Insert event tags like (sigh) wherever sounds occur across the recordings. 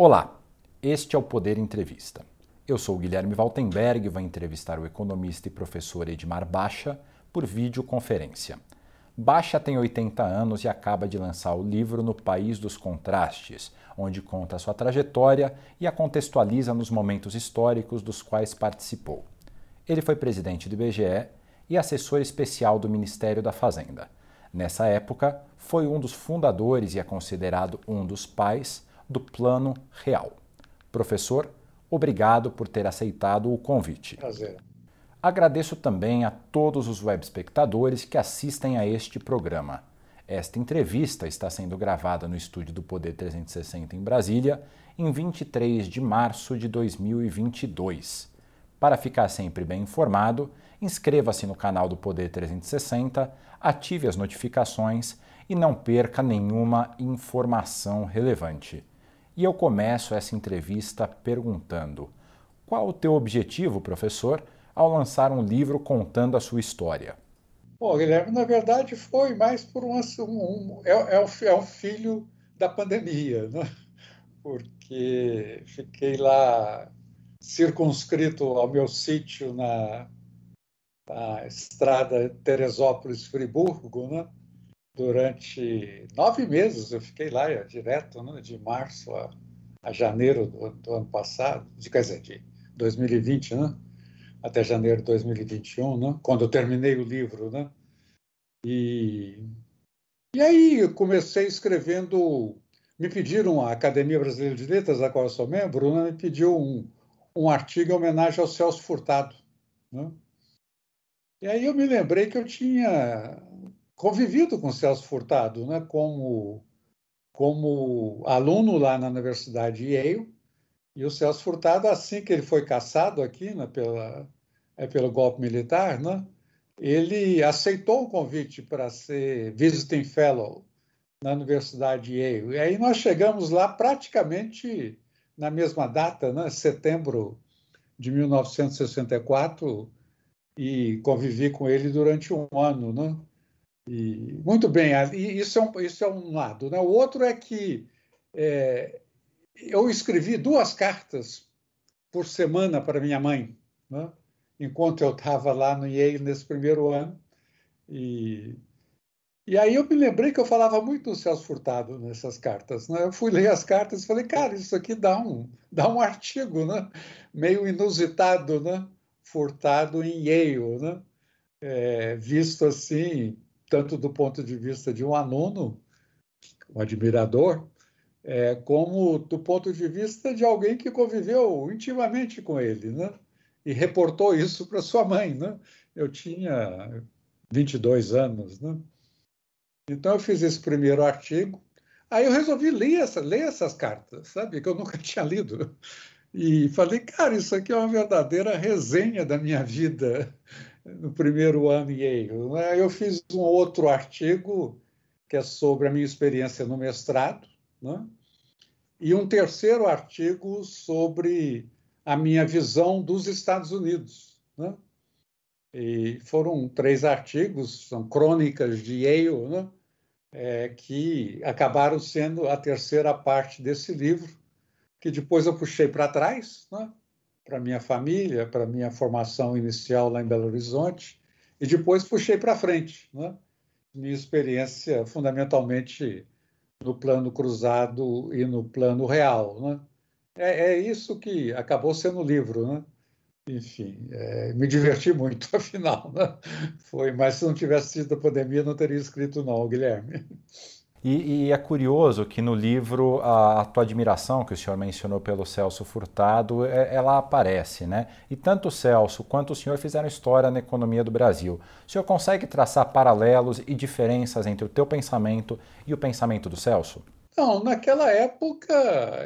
Olá, este é o Poder Entrevista. Eu sou Guilherme Valtenberg e vou entrevistar o economista e professor Edmar Baixa por videoconferência. Baixa tem 80 anos e acaba de lançar o livro No País dos Contrastes, onde conta sua trajetória e a contextualiza nos momentos históricos dos quais participou. Ele foi presidente do IBGE e assessor especial do Ministério da Fazenda. Nessa época, foi um dos fundadores e é considerado um dos pais do Plano Real. Professor, obrigado por ter aceitado o convite. Prazer. Agradeço também a todos os web espectadores que assistem a este programa. Esta entrevista está sendo gravada no estúdio do Poder 360 em Brasília, em 23 de março de 2022. Para ficar sempre bem informado, inscreva-se no canal do Poder 360, ative as notificações e não perca nenhuma informação relevante. E eu começo essa entrevista perguntando: qual o teu objetivo, professor, ao lançar um livro contando a sua história? Bom, Guilherme, na verdade foi mais por um, um, é, é, um, é filho da pandemia, né? porque fiquei lá circunscrito ao meu sítio na, na estrada Teresópolis-Friburgo, né? Durante nove meses. Eu fiquei lá direto, né, de março a, a janeiro do, do, ano passado, de, quer dizer, de 2020, né, até janeiro de 2021, né, quando eu terminei o livro. Né, e, e aí eu comecei escrevendo. Me pediram, a Academia Brasileira de Letras, da qual eu sou membro, né, me pediu um, um artigo em homenagem ao Celso Furtado. Né? E aí eu me lembrei que eu tinha convivido com Celso Furtado, né, como, como aluno lá na Universidade Yale, e o Celso Furtado, assim que ele foi caçado aqui né, pela, é, pelo golpe militar, né, ele aceitou o convite para ser visiting fellow na Universidade Yale. E aí nós chegamos lá praticamente na mesma data, né, setembro de 1964, e convivi com ele durante um ano, né? E, muito bem, isso é um, isso é um lado. Né? O outro é que é, eu escrevi duas cartas por semana para minha mãe, né? enquanto eu estava lá no Yale nesse primeiro ano. E, e aí eu me lembrei que eu falava muito do Celso Furtado nessas cartas. Né? Eu fui ler as cartas e falei, cara, isso aqui dá um, dá um artigo né? meio inusitado, né? Furtado em Yale, né? É, visto assim tanto do ponto de vista de um aluno, um admirador, é, como do ponto de vista de alguém que conviveu intimamente com ele, né? E reportou isso para sua mãe, né? Eu tinha 22 anos, né? Então eu fiz esse primeiro artigo. Aí eu resolvi ler, essa, ler essas cartas, sabe? Que eu nunca (laughs) tinha lido. E falei, cara, isso aqui é uma verdadeira resenha da minha vida no primeiro ano Yale. Né? Eu fiz um outro artigo que é sobre a minha experiência no mestrado, né? e um terceiro artigo sobre a minha visão dos Estados Unidos. Né? E foram três artigos, são crônicas de Yale, né? É, que acabaram sendo a terceira parte desse livro, que depois eu puxei para trás, né? Para minha família, para minha formação inicial lá em Belo Horizonte, e depois puxei para frente, né? minha experiência fundamentalmente no plano cruzado e no plano real. Né? É, é isso que acabou sendo o livro. Né? Enfim, é, me diverti muito, (laughs) afinal. Né? Foi, mas se não tivesse sido a pandemia, não teria escrito, não, Guilherme. E, e, é curioso que no livro a, a, tua admiração que o senhor mencionou pelo Celso Furtado, é, ela aparece, né? E tanto o Celso quanto o senhor fizeram história na economia do Brasil. O senhor consegue traçar paralelos e diferenças entre o teu pensamento e o pensamento do Celso? Não, naquela época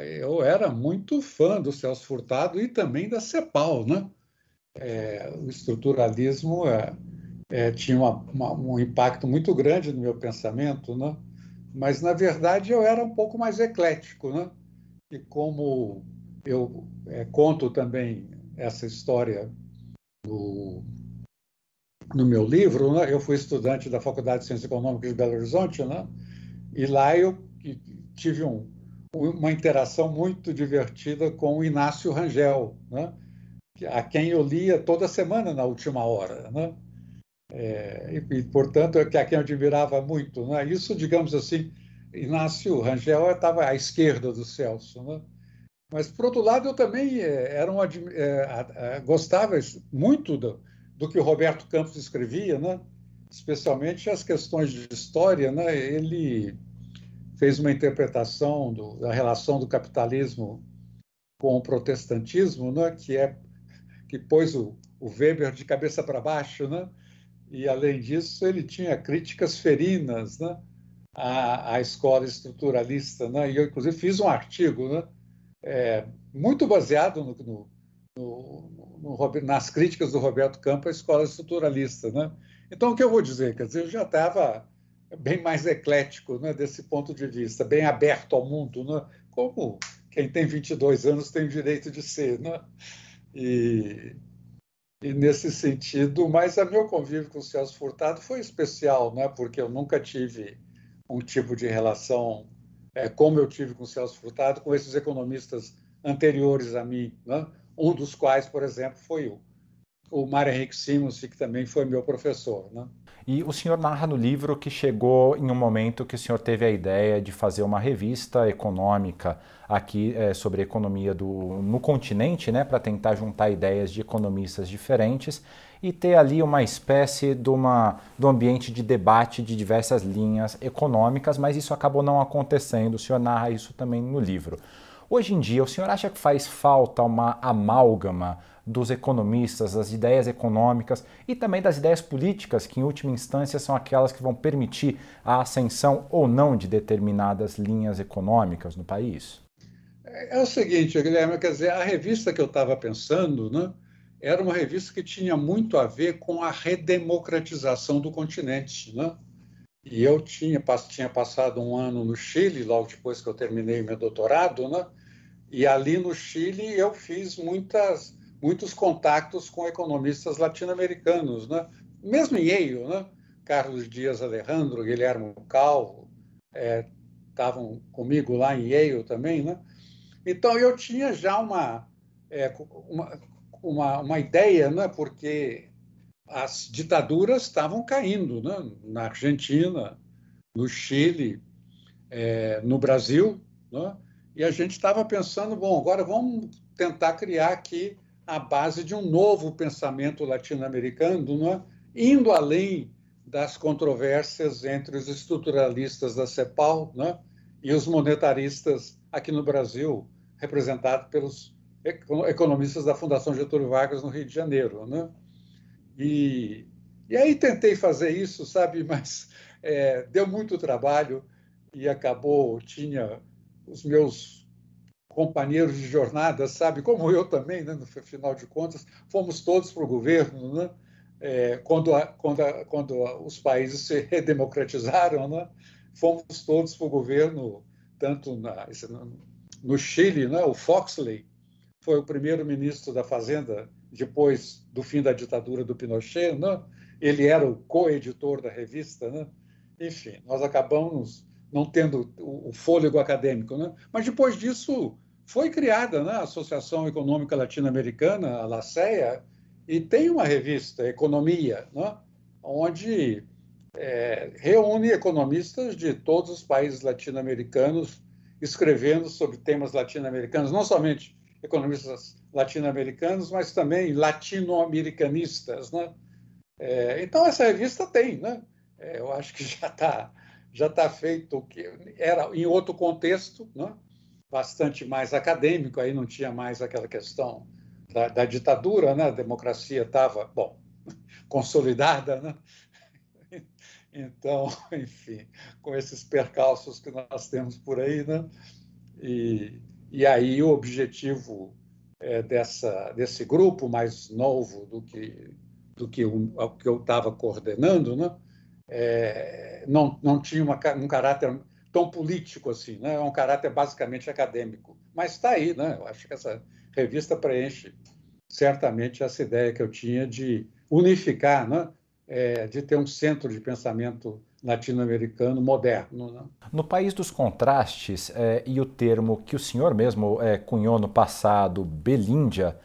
eu era muito fã do Celso Furtado e também da CEPAL, né? É, o estruturalismo é, é, tinha uma, uma, um impacto muito grande no meu pensamento, né? Mas na verdade eu era um pouco mais eclético, né? E como eu é, conto também essa história no, no meu livro, né? eu fui estudante da Faculdade de Ciências Econômicas de Belo Horizonte, né? E lá eu tive um, uma interação muito divertida com o Inácio Rangel, né? a quem eu lia toda semana na última hora. Né? É, e, portanto, é a quem eu admirava muito. Né? Isso, digamos assim, Inácio Rangel estava à esquerda do Celso. Né? Mas, por outro lado, eu também é, era um, é, gostava muito do, do, que o Roberto Campos escrevia, né? especialmente as questões de história. Né? Ele fez uma interpretação do, da relação do capitalismo com o protestantismo, né? que é que pôs o, o Weber de cabeça para baixo, né? E além disso ele tinha críticas ferinas, né? à, à escola estruturalista, né? E eu inclusive fiz um artigo, né? é, muito baseado no, no, no, no, nas críticas do Roberto Campos à escola estruturalista. Né? Então, o que eu vou dizer? Quer dizer, eu já estava bem mais eclético né, desse ponto de vista, bem aberto ao mundo, né? como quem tem 22 anos tem direito de ser. Né? E nesse sentido, mas a meu convívio com o Celso Furtado foi especial, né? porque eu nunca tive um tipo de relação é, como eu tive com o Celso Furtado, com esses economistas anteriores a mim, né? um dos quais, por exemplo, foi o, o Mário Henrique Simons, que também foi meu professor. Né? E o senhor narra no livro que chegou em um momento que o senhor teve a ideia de fazer uma revista econômica aqui é, sobre a economia do, no continente, né, para tentar juntar ideias de economistas diferentes e ter ali uma espécie de, uma, de um ambiente de debate de diversas linhas econômicas, mas isso acabou não acontecendo. O senhor narra isso também no livro. Hoje em dia, o senhor acha que faz falta uma amálgama dos economistas, das ideias econômicas e também das ideias políticas, que em última instância são aquelas que vão permitir a ascensão ou não de determinadas linhas econômicas no país? É, é o seguinte, Guilherme, quer dizer, a revista que eu estava pensando, né, era uma revista que tinha muito a ver com a redemocratização do continente. Né? E eu tinha, tinha passado um ano no Chile, logo depois que eu terminei meu doutorado, né? e ali no Chile eu fiz muitas, muitos contatos com economistas latino-americanos, né? mesmo em Yale, né? Carlos Dias Alejandro, Guilherme Calvo, estavam é, comigo lá em Yale também. Né? Então eu tinha já uma, é, uma uma, uma ideia, né? porque as ditaduras estavam caindo né? na Argentina, no Chile, é, no Brasil, né? e a gente estava pensando, bom, agora vamos tentar criar aqui a base de um novo pensamento latino-americano, né? indo além das controvérsias entre os estruturalistas da CEPAL né? e os monetaristas aqui no Brasil, representados pelos economistas da Fundação Getúlio Vargas no Rio de Janeiro, né? E, e aí tentei fazer isso, sabe, (laughs) mas é, deu muito trabalho e acabou tinha os meus companheiros de jornada, sabe, como eu também, né, no final de contas, fomos todos para o governo, né? É, quando, a, quando, a, quando os países se (laughs) redemocratizaram, né? fomos todos para o governo, tanto na, no Chile, né? o Foxley, foi o primeiro ministro da Fazenda depois do fim da ditadura do Pinochet, né? ele era o co-editor da revista. Né? Enfim, nós acabamos não tendo o fôlego acadêmico. Né? Mas depois disso foi criada né, a Associação Econômica Latino-Americana, a LACEA, e tem uma revista, Economia, né, onde é, reúne economistas de todos os países latino-americanos escrevendo sobre temas latino-americanos, não somente economistas latino-americanos, mas também latino-americanistas. Né? É, então, essa revista tem, né? É, eu acho que já está já tá feito o que era em outro contexto, né? Bastante mais acadêmico, aí não tinha mais aquela questão da, da ditadura, né? a democracia estava, bom, (laughs) consolidada, né? (laughs) Então, (laughs) enfim, com esses percalços que nós temos por aí, né? E, e aí o objetivo é, dessa, desse grupo mais novo do que, do que o, que eu estava coordenando, né? É, não, não tinha uma, um caráter tão político assim, né? é um caráter basicamente acadêmico. Mas está aí, né? eu acho que essa revista preenche certamente essa ideia que eu tinha de unificar né? é, de ter um centro de pensamento latino-americano moderno. Né? No país dos contrastes, é, e o termo que o senhor mesmo é, cunhou no passado, Belíndia,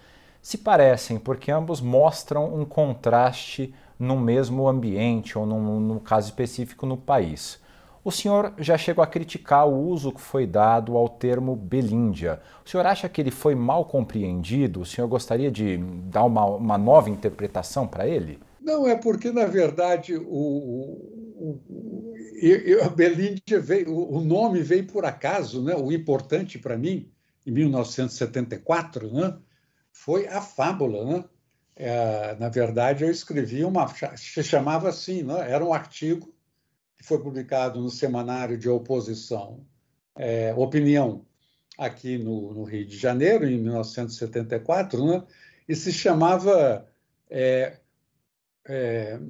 se parecem, porque ambos mostram um contraste no mesmo ambiente, ou num, no caso específico no país. O senhor já chegou a criticar o uso que foi dado ao termo Belíndia. O senhor acha que ele foi mal compreendido? O senhor gostaria de dar uma, uma nova interpretação para ele? Não, é porque, na verdade, o, o, o, Belíndia veio, o nome veio por acaso, né? o importante para mim, em 1974, né? foi a fábula. Né? É, na verdade, eu escrevi uma. se chamava assim, né? era um artigo que foi publicado no Semanário de Oposição é, Opinião, aqui no, no, Rio de Janeiro, em 1974, né? e se chamava é, é,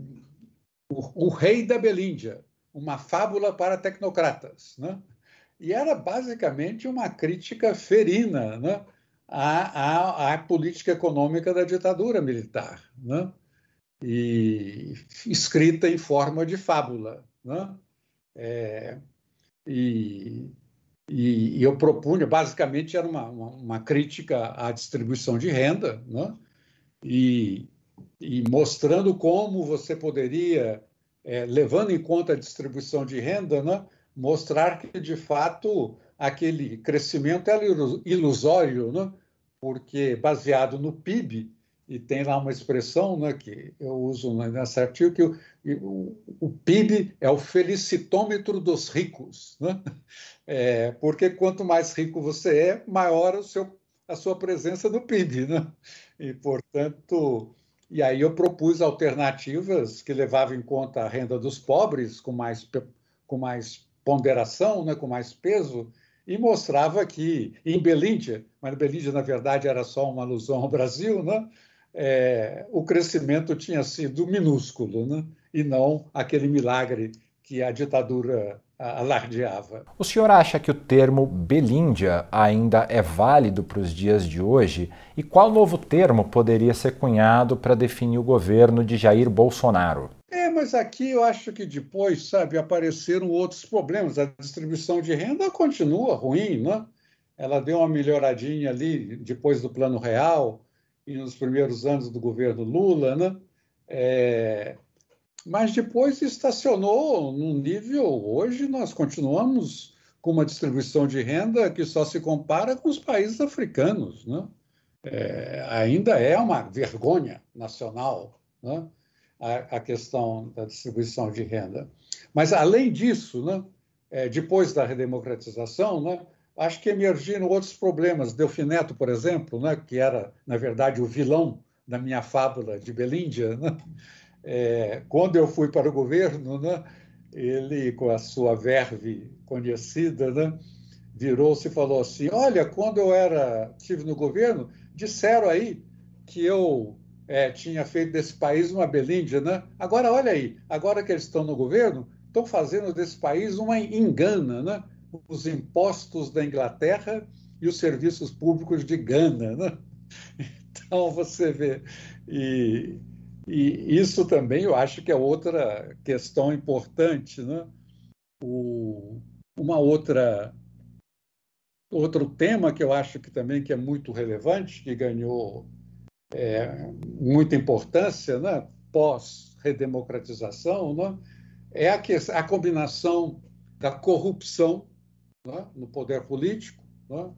o, o, Rei da Belíndia, uma fábula para tecnocratas. Né? E era basicamente uma crítica ferina né? à, à, à política econômica da ditadura militar, né? e escrita em forma de fábula. Né? É, e, e, e, eu propunha, basicamente, era uma, uma, uma, crítica à distribuição de renda, né? e, e mostrando como você poderia, é, levando em conta a distribuição de renda, né? mostrar que, de fato, aquele crescimento era ilusório, né? porque baseado no PIB, e tem lá uma expressão né, que eu uso nessa artigo, que o, o, o PIB é o felicitômetro dos ricos, né? (laughs) É, porque quanto mais rico você é, maior o seu, a sua presença no PIB. Né? E, portanto, e aí eu propus alternativas que levavam em conta a renda dos pobres com mais, com mais ponderação, né, com mais peso, e mostrava que em Belíndia, mas Belíndia na verdade era só uma alusão ao Brasil, né, é, o crescimento tinha sido minúsculo, né? e não aquele milagre que a ditadura alardeava. O senhor acha que o termo Belíndia ainda é válido para os dias de hoje? E qual novo termo poderia ser cunhado para definir o governo de Jair Bolsonaro? É, mas aqui eu acho que depois, sabe, apareceram outros problemas. A distribuição de renda continua ruim, né? Ela deu uma melhoradinha ali depois do Plano Real, e nos primeiros anos do governo Lula, né? É, mas depois estacionou num nível. Hoje nós continuamos com uma distribuição de renda que só se compara com os países africanos, né? É, ainda é uma vergonha nacional, né? a, a, questão da distribuição de renda. Mas além disso, né? É, depois da redemocratização, né? Acho que emergiram outros problemas. Delfineto, por exemplo, né, que era, na verdade, o vilão da minha fábula de Belíndia, né? é, quando eu fui para o governo, né, ele, com a sua verve conhecida, né, virou-se e falou assim: Olha, quando eu era estive no governo, disseram aí que eu é, tinha feito desse país uma Belíndia, né? Agora, olha aí, agora que eles estão no governo, estão fazendo desse país uma engana, né? Os impostos da Inglaterra e os serviços públicos de Gana. Né? Então, você vê. E, e, isso também eu acho que é outra questão importante. Né? O, uma outra. Outro tema que eu acho que também que é muito relevante, que ganhou é, muita importância né? pós-redemocratização, né? é a, que, a combinação da corrupção né, no poder político, né,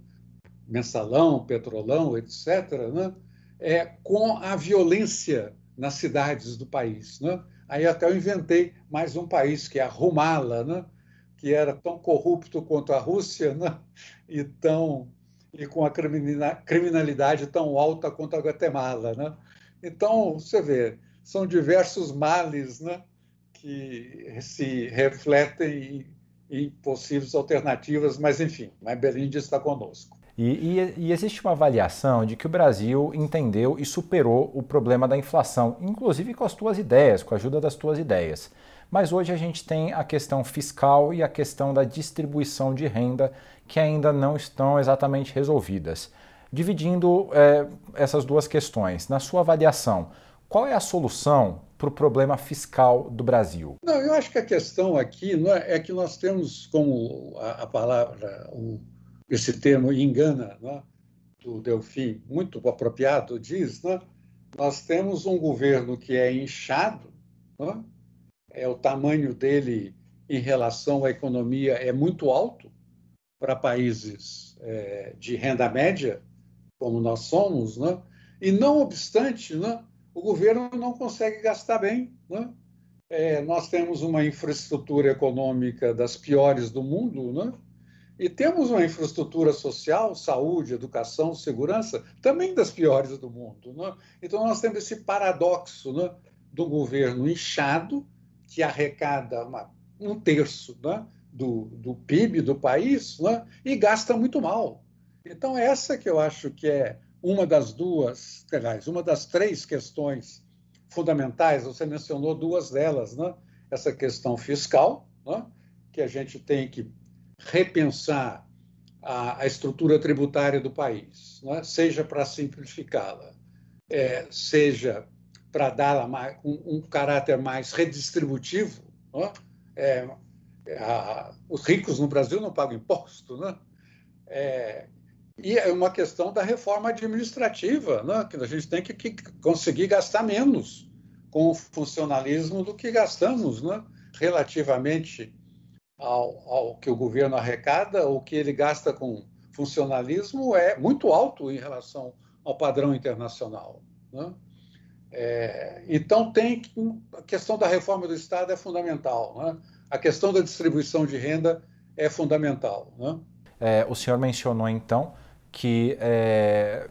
mensalão, petrolão, etc., né, é, com a violência nas cidades do país. Né? Aí até eu inventei mais um país, que é a Rumala, né? que era tão corrupto quanto a Rússia né? e, tão, e com a criminalidade tão alta quanto a Guatemala. Né? Então, você vê, são diversos males né? que se refletem e possíveis alternativas, mas enfim, mas Berlim está conosco. E, e, e, existe uma avaliação de que o Brasil entendeu e superou o problema da inflação, inclusive com as tuas ideias, com a ajuda das tuas ideias. Mas hoje a gente tem a questão fiscal e a questão da distribuição de renda que ainda não estão exatamente resolvidas. Dividindo é, essas duas questões, na sua avaliação, Qual é a solução para o problema fiscal do Brasil? Não, eu acho que a questão aqui é, é, que nós temos, como a, a palavra, o, esse termo engana, né, do Delfim, muito apropriado, diz, né, nós temos um governo que é inchado, né, é o tamanho dele em relação à economia é muito alto para países é, de renda média, como nós somos, e não obstante, o governo não consegue gastar bem. Né? É, nós temos uma infraestrutura econômica das piores do mundo, né? e temos uma infraestrutura social, saúde, educação, segurança, também das piores do mundo. Né? Então, nós temos esse paradoxo né, do governo inchado, que arrecada uma, um terço né, do, do, PIB do país né, e gasta muito mal. Então, essa que eu acho que é uma das duas, aliás, uma das três questões fundamentais, você mencionou duas delas, né? essa questão fiscal, né? que a gente tem que repensar a, a estrutura tributária do país, né? seja para simplificá-la, é, seja para dar um, um, caráter mais redistributivo. Né? É, a, os ricos no Brasil não pagam imposto, né? É, e é uma questão da reforma administrativa, né? que a gente tem que, que conseguir gastar menos com o funcionalismo do que gastamos, né? relativamente ao, ao, que o governo arrecada, o que ele gasta com funcionalismo é muito alto em relação ao padrão internacional. Né? É, então, tem a questão da reforma do Estado é fundamental. Né? A questão da distribuição de renda é fundamental. Né? É, o senhor mencionou, então, que é,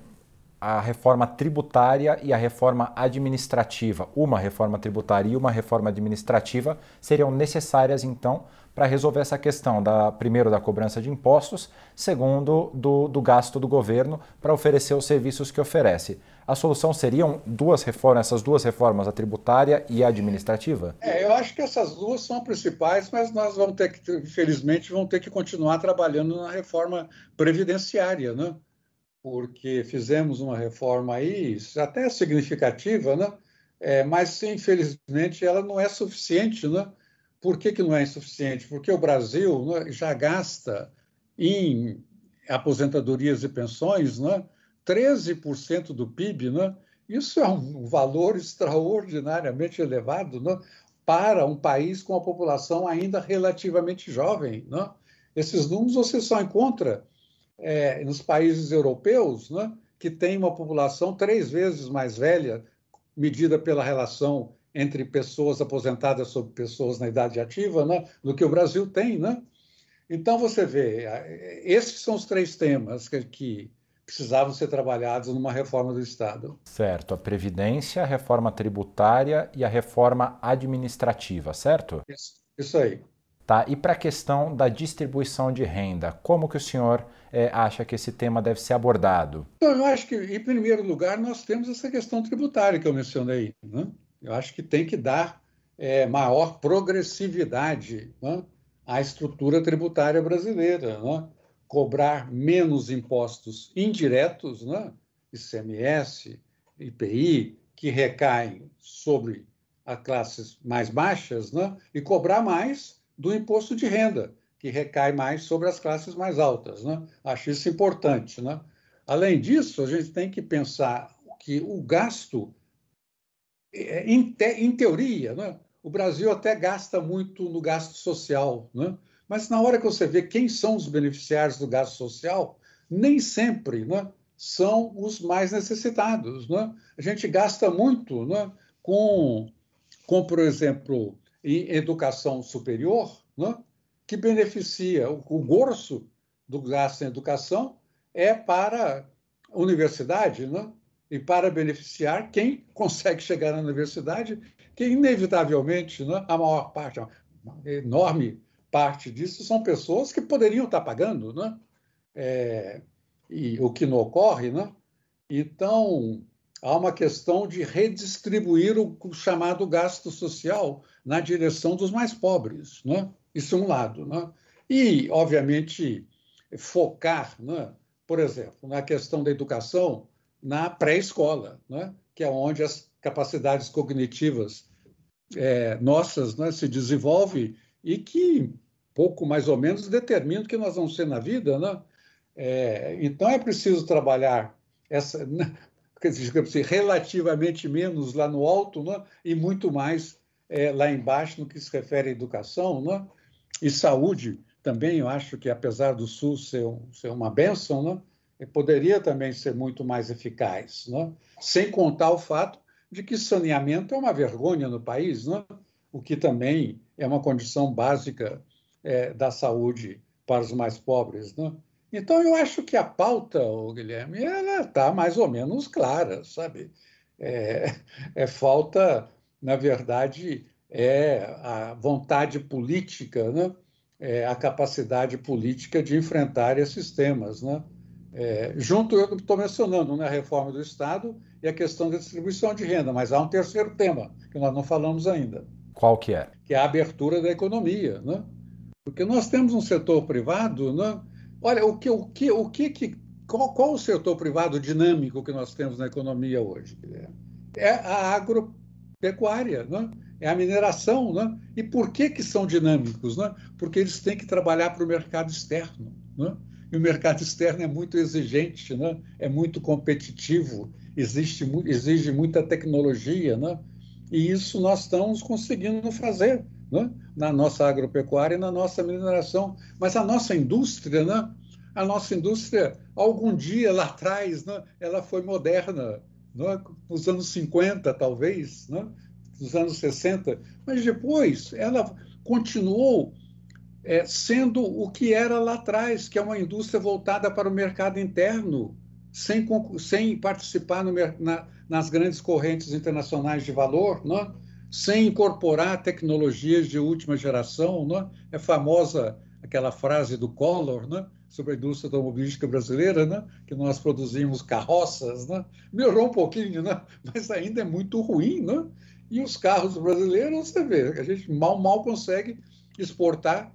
a reforma tributária e a reforma administrativa, uma reforma tributária e uma reforma administrativa, seriam necessárias, então, para resolver essa questão, da, primeiro, da cobrança de impostos, segundo, do, do gasto do governo para oferecer os serviços que oferece. A solução seriam duas reformas, essas duas reformas, a tributária e a administrativa? É, eu acho que essas duas são principais, mas nós vamos ter que, infelizmente, vamos ter que continuar trabalhando na reforma previdenciária, né? Porque fizemos uma reforma aí, até significativa, né? É, mas, infelizmente, ela não é suficiente, né? Por que, que não é insuficiente? Porque o Brasil né, já gasta em aposentadorias e pensões, né? 13% do PIB, né? isso é um valor extraordinariamente elevado né? para um país com a população ainda relativamente jovem. Né? Esses números você só encontra é, nos países europeus, né? que têm uma população três vezes mais velha, medida pela relação entre pessoas aposentadas sobre pessoas na idade ativa, né? do que o Brasil tem. Né? Então, você vê, esses são os três temas que, que precisavam ser trabalhados numa reforma do Estado. Certo, a previdência, a reforma tributária e a reforma administrativa, certo? Isso, isso aí. Tá, e para a questão da distribuição de renda, como que o senhor é, acha que esse tema deve ser abordado? Eu acho que, em primeiro lugar, nós temos essa questão tributária que eu mencionei. Né? Eu acho que tem que dar é, maior progressividade né, à estrutura tributária brasileira. Né? Cobrar menos impostos indiretos, né? ICMS, IPI, que recaem sobre as classes mais baixas, né? e cobrar mais do imposto de renda, que recai mais sobre as classes mais altas. Né? Acho isso importante. Né? Além disso, a gente tem que pensar que o gasto, é, em, te, em teoria, né? o Brasil até gasta muito no gasto social, né? Mas na hora que você vê quem são os beneficiários do gasto social, nem sempre né, são os mais necessitados. Né? A gente gasta muito né, com, com, por exemplo, em educação superior, né, que beneficia o, o grosso do gasto em educação é para a universidade, né? e para beneficiar quem consegue chegar na universidade, que inevitavelmente né, a maior parte, a enorme parte disso são pessoas que poderiam estar pagando, né? É, e o que não ocorre, né? Então, há uma questão de redistribuir o, chamado gasto social na direção dos mais pobres, né? Isso é um lado, né? E, obviamente, focar, né? por exemplo, na questão da educação na pré-escola, né? que é onde as capacidades cognitivas é, nossas né, se desenvolve e que pouco mais ou menos determina o que nós vamos ser na vida, né? É, então é preciso trabalhar essa, né, dizer, relativamente menos lá no alto, né? E muito mais é, lá embaixo no que se refere à educação, né? E saúde também. Eu acho que apesar do SUS ser, ser uma benção, né? poderia também ser muito mais eficaz, né? Sem contar o fato de que saneamento é uma vergonha no país, né? O que também é uma condição básica é, da saúde para os mais pobres. Né? Então, eu acho que a pauta, Guilherme, ela está mais ou menos clara, sabe? É, é, falta, na verdade, é a vontade política, né? É a capacidade política de enfrentar esses temas. Né? É, junto, eu estou mencionando né, a reforma do Estado e a questão da distribuição de renda, mas há um terceiro tema que nós não falamos ainda. Qual que é? Que é a abertura da economia, né? Porque nós temos um setor privado, né? Olha, o que, o que, o que, que qual, qual o setor privado dinâmico que nós temos na economia hoje? É a agropecuária, né? é a mineração. Né? E por que, que são dinâmicos? Né? Porque eles têm que trabalhar para o mercado externo. Né? E o mercado externo é muito exigente, né? é muito competitivo, existe, exige muita tecnologia. Né? E isso nós estamos conseguindo fazer né? na nossa agropecuária e na nossa mineração. Mas a nossa indústria, né? a nossa indústria, algum dia lá atrás, né? ela foi moderna, né? nos anos 50, talvez, né? nos anos 60, mas depois ela continuou é, sendo o que era lá atrás, que é uma indústria voltada para o mercado interno, sem, sem participar no, na, nas grandes correntes internacionais de valor, né? sem incorporar tecnologias de última geração. Né? É famosa aquela frase do Collor né? sobre a indústria automobilística brasileira, né? que nós produzimos carroças. Né? Melhorou um pouquinho, né? mas ainda é muito ruim. Né? E os carros brasileiros, você vê, a gente mal, mal consegue exportar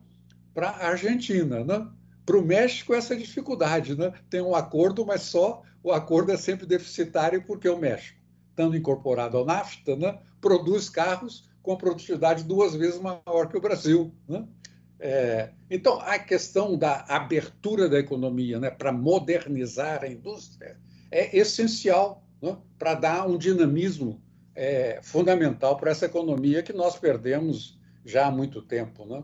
para a Argentina. Né? Para o México, essa dificuldade. Né? Tem um acordo, mas só o acordo é sempre deficitário porque o México, estando incorporado ao NAFTA, né, produz carros com produtividade duas vezes maior que o Brasil. Né? É, então, a questão da abertura da economia né, para modernizar a indústria é essencial né, para dar um dinamismo é, fundamental para essa economia que nós perdemos já há muito tempo. Né?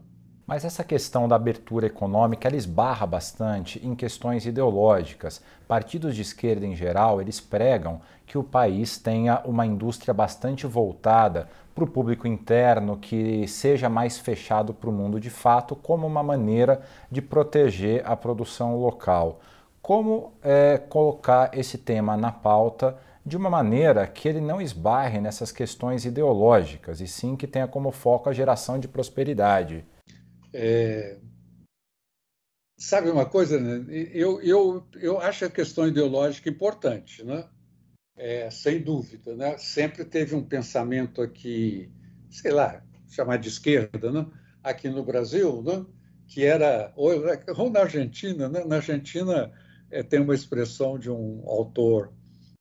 Mas essa questão da abertura econômica, ela esbarra bastante em questões ideológicas. Partidos de esquerda em geral, eles pregam que o país tenha uma indústria bastante voltada para o público interno, que seja mais fechado para o mundo de fato, como uma maneira de proteger a produção local. Como é, colocar esse tema na pauta de uma maneira que ele não esbarre nessas questões ideológicas, e sim que tenha como foco a geração de prosperidade? É... Sabe uma coisa, né? eu, eu, eu acho a questão ideológica importante, né? É, sem dúvida. Né? Sempre teve um pensamento aqui, sei lá, chamar de esquerda, né? aqui no Brasil, né? que era, ou, ou na Argentina, né? na Argentina é, tem uma expressão de um autor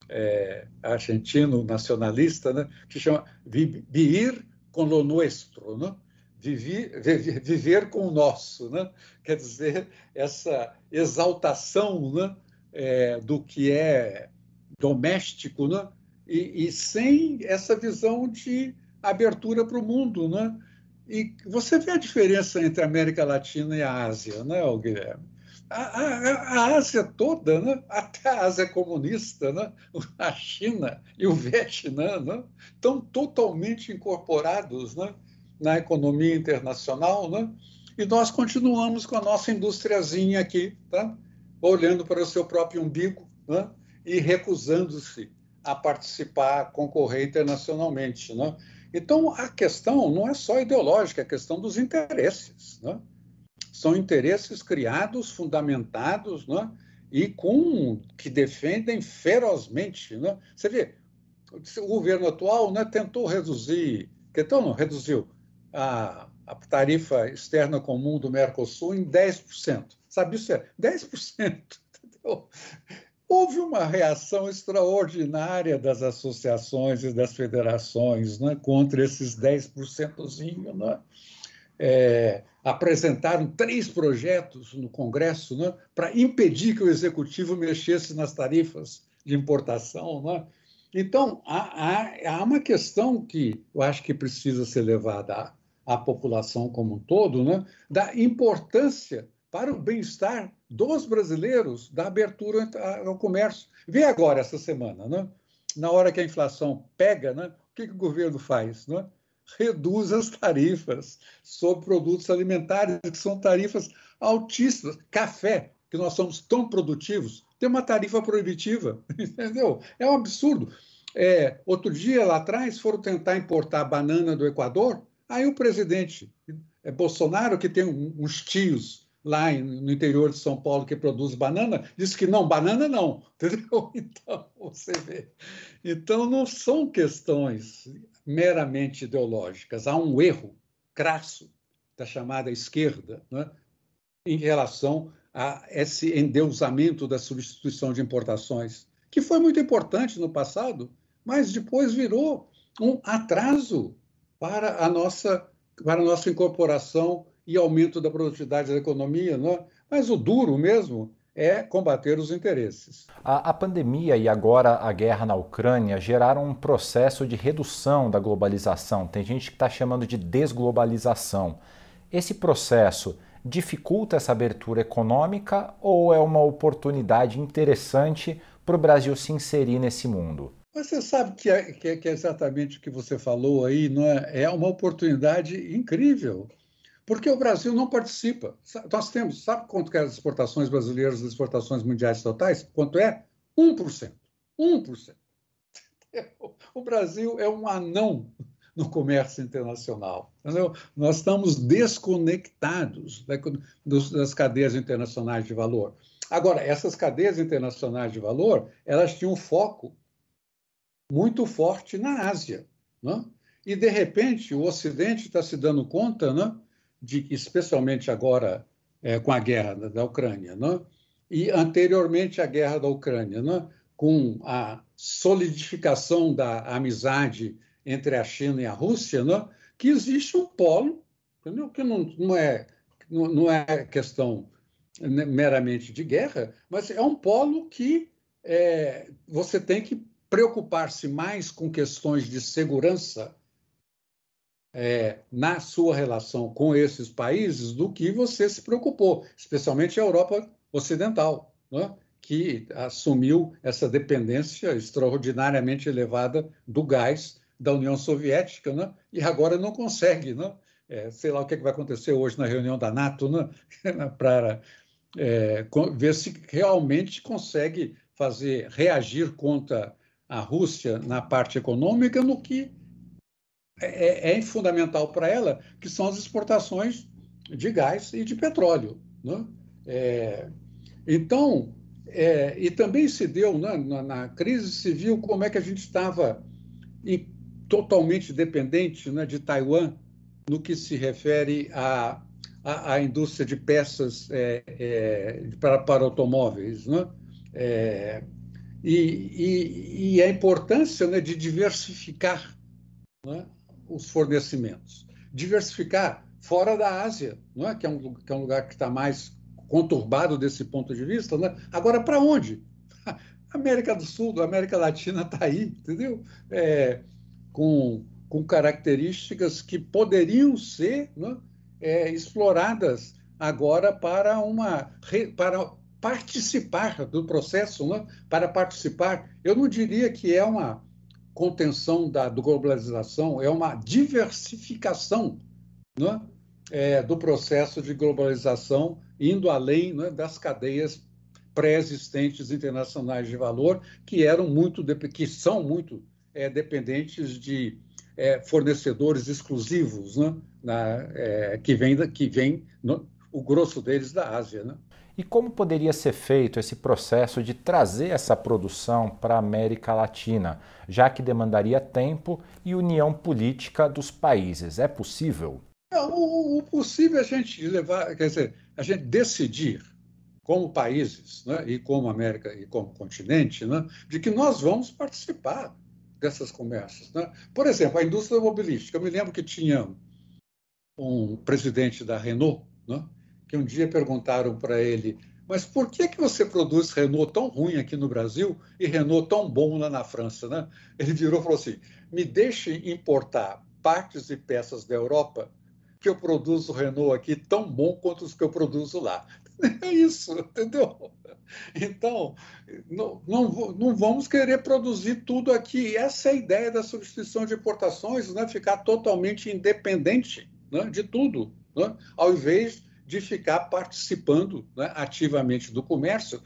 é, argentino nacionalista, né? que chama vivir com lo nuestro, né? Viver, viver com o nosso, né? quer dizer, essa exaltação né? É, do que é doméstico, né? E, e, sem essa visão de abertura para o mundo. Né? E você vê a diferença entre a América Latina e a Ásia, né, Guilherme? A, a, a, Ásia toda, né? até a Ásia comunista, né? a China e o Vietnã, né? estão totalmente incorporados né? Na economia internacional, né? e nós continuamos com a nossa industriazinha aqui, tá? olhando para o seu próprio umbigo né? e recusando-se a participar, a concorrer internacionalmente. Né? Então, a questão não é só ideológica, é a questão dos interesses. Né? São interesses criados, fundamentados, né? e com que defendem ferozmente. Né? Você vê, o governo atual né, tentou reduzir, então não reduziu a, a tarifa externa comum do Mercosul em 10%. Sabe isso é 10%. (laughs) Entendeu? houve uma reação extraordinária das associações e das federações né, contra esses 10%. Né? É, apresentaram três projetos no Congresso né, para impedir que o executivo mexesse nas tarifas de importação. Né? Então, há, há, há, uma questão que eu acho que precisa ser levada à, população como um todo, né, da importância para o bem-estar dos brasileiros da abertura ao comércio. Vê agora, essa semana, né? na hora que a inflação pega, né? o que, que o governo faz? Né? Reduz as tarifas sobre produtos alimentares, que são tarifas altíssimas. Café, que nós somos tão produtivos, tem uma tarifa proibitiva, (laughs) entendeu? É um absurdo. É, outro dia, lá atrás, foram tentar importar banana do Equador, aí o presidente é, Bolsonaro, que tem uns tios lá no interior de São Paulo que produz banana, disse que não, banana não, (laughs) entendeu? Então, você vê. Então, não são questões meramente ideológicas, há um erro crasso da chamada esquerda né, em relação a esse endeusamento da substituição de importações, que foi muito importante no passado, mas depois virou um atraso para a nossa, para a nossa incorporação e aumento da produtividade da economia, não é? mas o duro mesmo é combater os interesses. A, a, pandemia e agora a guerra na Ucrânia geraram um processo de redução da globalização. Tem gente que está chamando de desglobalização. Esse processo dificulta essa abertura econômica ou é uma oportunidade interessante para o Brasil se inserir nesse mundo? Você sabe que é, que é, exatamente o que você falou aí, não é? É uma oportunidade incrível porque o Brasil não participa. Nós temos, sabe quanto que é as exportações brasileiras das exportações mundiais totais? Quanto é? 1%. 1%. (laughs) O Brasil é um anão no comércio internacional. Entendeu? Nós estamos desconectados das cadeias internacionais de valor. Agora, essas cadeias internacionais de valor, elas tinham foco muito forte na Ásia. Né? E, de repente, o Ocidente está se dando conta né, de especialmente agora é, com a guerra da, Ucrânia, não? e anteriormente à guerra da Ucrânia, não? com a solidificação da amizade entre a China e a Rússia, não? que existe um polo, entendeu? que não, não, é, não, é questão meramente de guerra, mas é um polo que é, você tem que preocupar-se mais com questões de segurança é, na sua relação com esses países do que você se preocupou, especialmente a Europa Ocidental, né? que assumiu essa dependência extraordinariamente elevada do gás da União Soviética, né? e agora não consegue. Né? É, sei lá o que, é que vai acontecer hoje na reunião da NATO, né? (laughs) para é, ver se realmente consegue fazer reagir contra a Rússia na parte econômica no que é, é, é fundamental para ela, que são as exportações de gás e de petróleo. Né? É, então, é, e também se deu né, na, na, crise civil como é que a gente estava totalmente dependente né, de Taiwan no que se refere à, à, indústria de peças é, é, para, para automóveis. Né? E, e, e, a importância né, de diversificar né, os fornecimentos. Diversificar fora da Ásia, é? que, é um, que é um lugar que está mais conturbado desse ponto de vista. Né? Agora, para onde? (laughs) América do Sul, América Latina está aí, entendeu? É, com, com características que poderiam ser né, é, exploradas agora para uma para participar do processo, né? para participar. Eu não diria que é uma contenção da globalização, é uma diversificação né, é, do processo de globalização, indo além né, das cadeias pré-existentes internacionais de valor, que eram muito, que são muito é, dependentes de é, fornecedores exclusivos, né, na, é, que vem, que vem no, o grosso deles da Ásia. Né? E como poderia ser feito esse processo de trazer essa produção para a América Latina, já que demandaria tempo e união política dos países? É possível? É, o, o possível é a gente levar, quer dizer, a gente decidir como países, né, e como América e como continente, né, de que nós vamos participar dessas conversas. Né? Por exemplo, a indústria automobilística. Eu me lembro que tinha um presidente da Renault, né, que um dia perguntaram para ele mas por que, que você produz Renault tão ruim aqui no Brasil e Renault tão bom lá na França? Né? Ele virou e falou assim: me deixe importar partes e peças da Europa que eu produzo Renault aqui tão bom quanto os que eu produzo lá. (laughs) É isso, entendeu? Então, não, não, não vamos querer produzir tudo aqui. Essa é a ideia da substituição de importações, né? ficar totalmente independente né? de tudo, né? ao invés de ficar participando né, ativamente do comércio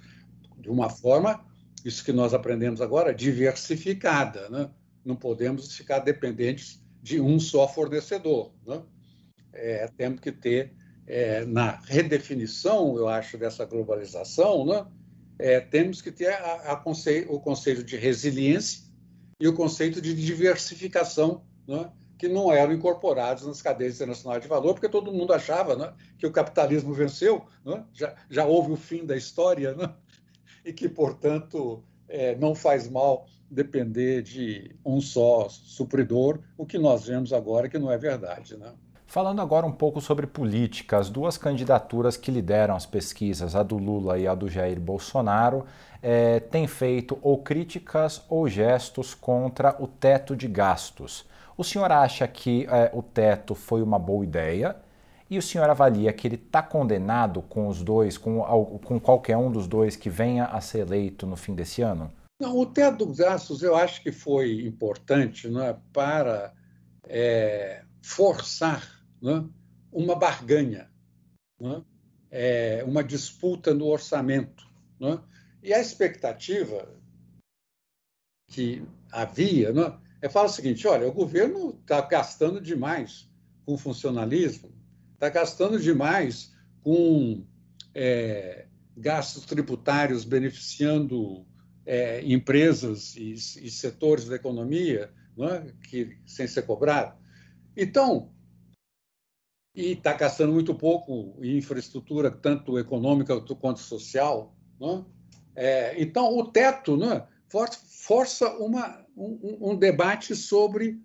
de uma forma, isso que nós aprendemos agora, diversificada. Né? Não podemos ficar dependentes de um só fornecedor. Né? É, temos que ter, é, na redefinição, eu acho, dessa globalização, né? É, temos que ter a, a conceito, o conceito de resiliência e o conceito de diversificação né? Que não eram incorporados nas cadeias internacionais de valor, porque todo mundo achava né, que o capitalismo venceu, né, já, já houve o fim da história, né, e que, portanto, é, não faz mal depender de um só supridor, o que nós vemos agora que não é verdade. Né? Falando agora um pouco sobre política, as duas candidaturas que lideram as pesquisas, a do Lula e a do Jair Bolsonaro, é, têm feito ou críticas ou gestos contra o teto de gastos. O senhor acha que é, o teto foi uma boa ideia? E o senhor avalia que ele está condenado com os dois, com, com qualquer um dos dois que venha a ser eleito no fim desse ano? Não, o teto dos gastos eu acho que foi importante é, para é, forçar é, uma barganha, é, é, uma disputa no orçamento. É? E a expectativa que havia é falar o seguinte: olha, o governo está gastando demais com funcionalismo, está gastando demais com é, gastos tributários beneficiando é, empresas e, e, setores da economia é? que, sem ser cobrado. Então, e está gastando muito pouco em infraestrutura, tanto econômica quanto social. É? então, o teto força uma um, um debate sobre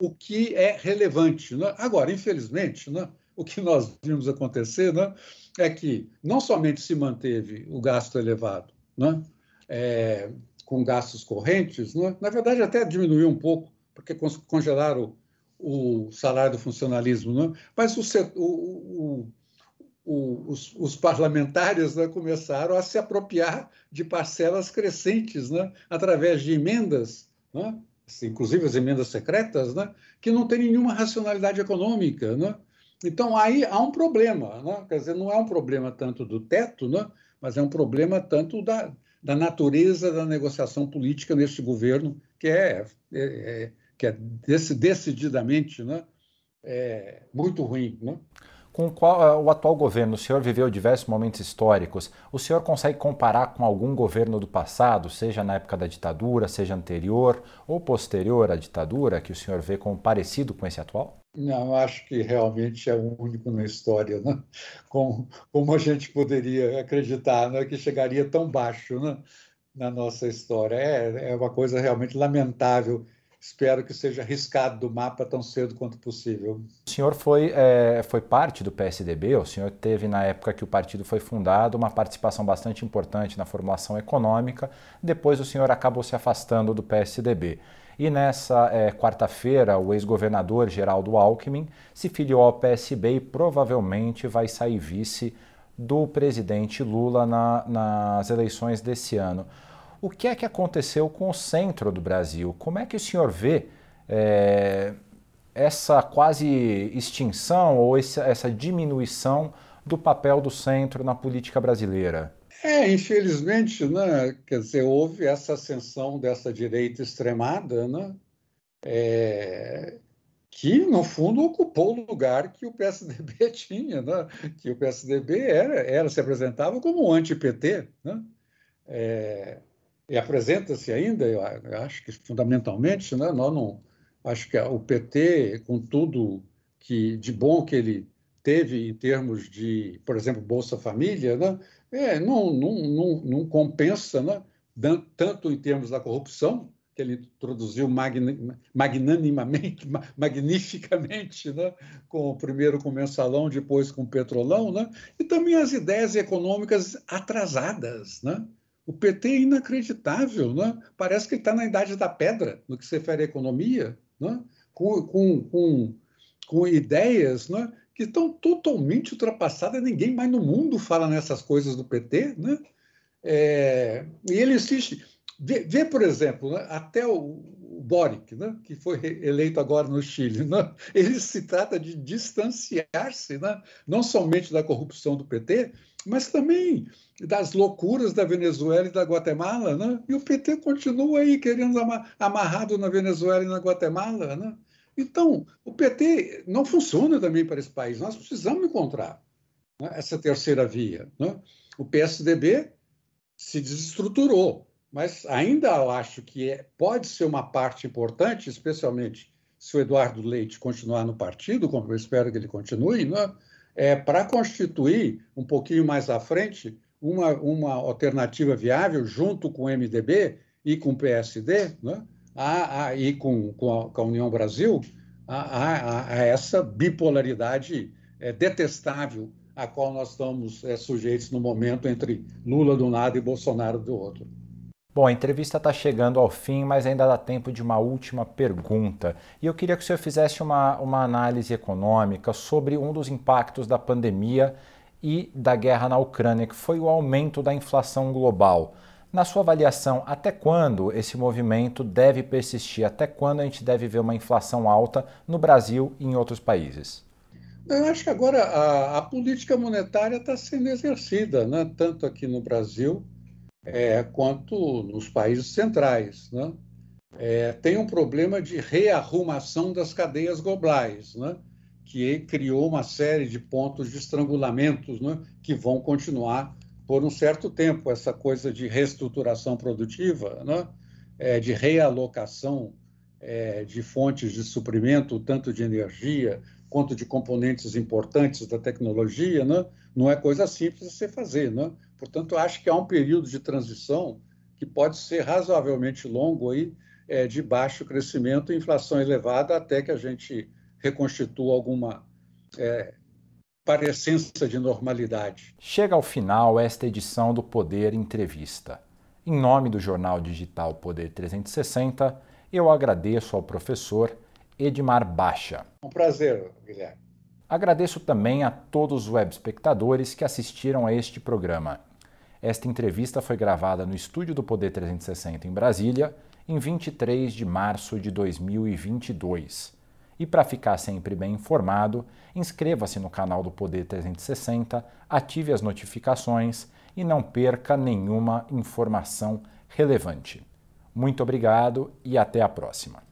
o que é relevante. Né? Agora, infelizmente, né, o que nós vimos acontecer né, é que não somente se manteve o gasto elevado, né, é, com gastos correntes, né, na verdade até diminuiu um pouco, porque congelaram o, o salário do funcionalismo, né, mas o, o, os, os, parlamentares né, começaram a se apropriar de parcelas crescentes, né, através de emendas, né, inclusive as emendas secretas, que não têm nenhuma racionalidade econômica. Então, aí há um problema. Quer dizer, não é um problema tanto do teto, mas é um problema tanto da, da natureza da negociação política neste governo, que é, é, é que é decididamente né, é, muito ruim. Né? com qual, eh, o atual governo, o senhor viveu diversos momentos históricos, o senhor consegue comparar com algum governo do passado, seja na época da ditadura, seja anterior ou posterior à ditadura, que o senhor vê como parecido com esse atual? Não, acho que realmente é o único na história, né? como, como a gente poderia acreditar né? que chegaria tão baixo né? na nossa história. É, é uma coisa realmente lamentável espero que seja riscado do mapa tão cedo quanto possível. O senhor foi, é, foi parte do PSDB, o senhor teve, na época que o partido foi fundado, uma participação bastante importante na formulação econômica, depois o senhor acabou se afastando do PSDB. E nessa é, quarta-feira, o ex-governador Geraldo Alckmin se filiou ao PSB e provavelmente vai sair vice do presidente Lula na, nas eleições desse ano o que é que aconteceu com o centro do Brasil? Como é que o senhor vê é, essa quase extinção ou essa, diminuição do papel do centro na política brasileira? É, infelizmente, né, quer dizer, houve essa ascensão dessa direita extremada, né, é, que, no fundo, ocupou o lugar que o PSDB (laughs) tinha, né, que o PSDB era, era se apresentava como um anti-PT. Né, é, e apresenta-se ainda, eu acho que fundamentalmente, né, nós não, acho que o PT, com tudo que de bom que ele teve em termos de, por exemplo, Bolsa Família, né? é, não, não, não, não compensa, né? tanto em termos da corrupção, que ele introduziu magnanimamente, magnificamente, né? com primeiro com o mensalão, depois com o petrolão, né? e também as ideias econômicas atrasadas. Né? O PT é inacreditável, né? parece que está na idade da pedra no que se refere à economia, né? com, com, com, com ideias né? que estão totalmente ultrapassadas, ninguém mais no mundo fala nessas coisas do PT. Né? É, e ele insiste Vê, vê por exemplo, né, até o, o Boric, né, que foi eleito agora no Chile, né, ele se trata de distanciar-se né, não somente da corrupção do PT, mas também das loucuras da Venezuela e da Guatemala, né? E o PT continua aí querendo amarrado na Venezuela e na Guatemala, né? Então, o PT não funciona também para esse país. Nós precisamos encontrar né, essa terceira via. Né? O PSDB se desestruturou mas ainda eu acho que é, pode ser uma parte importante, especialmente se o Eduardo Leite continuar no partido, como eu espero que ele continue, né? É, para constituir um pouquinho mais à frente uma, uma alternativa viável junto com o MDB e com o PSD, né? a, a, e com, com a, com, a, União Brasil, a, a essa bipolaridade é, detestável a qual nós estamos é, sujeitos no momento entre Lula do lado e Bolsonaro do outro. Bom, a entrevista está chegando ao fim, mas ainda dá tempo de uma última pergunta. E eu queria que o senhor fizesse uma, uma análise econômica sobre um dos impactos da pandemia e da guerra na Ucrânia, que foi o aumento da inflação global. Na sua avaliação, até quando esse movimento deve persistir? Até quando a gente deve ver uma inflação alta no Brasil e em outros países? Eu acho que agora a, a política monetária está sendo exercida, né? tanto aqui no Brasil é, quanto nos países centrais. Né? É, tem um problema de rearrumação das cadeias globais, né? que criou uma série de pontos de estrangulamentos né? que vão continuar por um certo tempo. Essa coisa de reestruturação produtiva, né? é, de realocação é, de fontes de suprimento, tanto de energia quanto de componentes importantes da tecnologia, né? não é coisa simples de se fazer. Né? Portanto, acho que há um período de transição que pode ser razoavelmente longo aí, é, de baixo crescimento e inflação elevada até que a gente reconstitua alguma é, de normalidade. Chega ao final esta edição do Poder Entrevista. Em nome do jornal digital Poder 360, eu agradeço ao professor Edmar Baixa. Um prazer, Guilherme. Agradeço também a todos os web espectadores que assistiram a este programa. Esta entrevista foi gravada no estúdio do Poder 360 em Brasília, em 23 de março de 2022. E para ficar sempre bem informado, inscreva-se no canal do Poder 360, ative as notificações e não perca nenhuma informação relevante. Muito obrigado e até a próxima.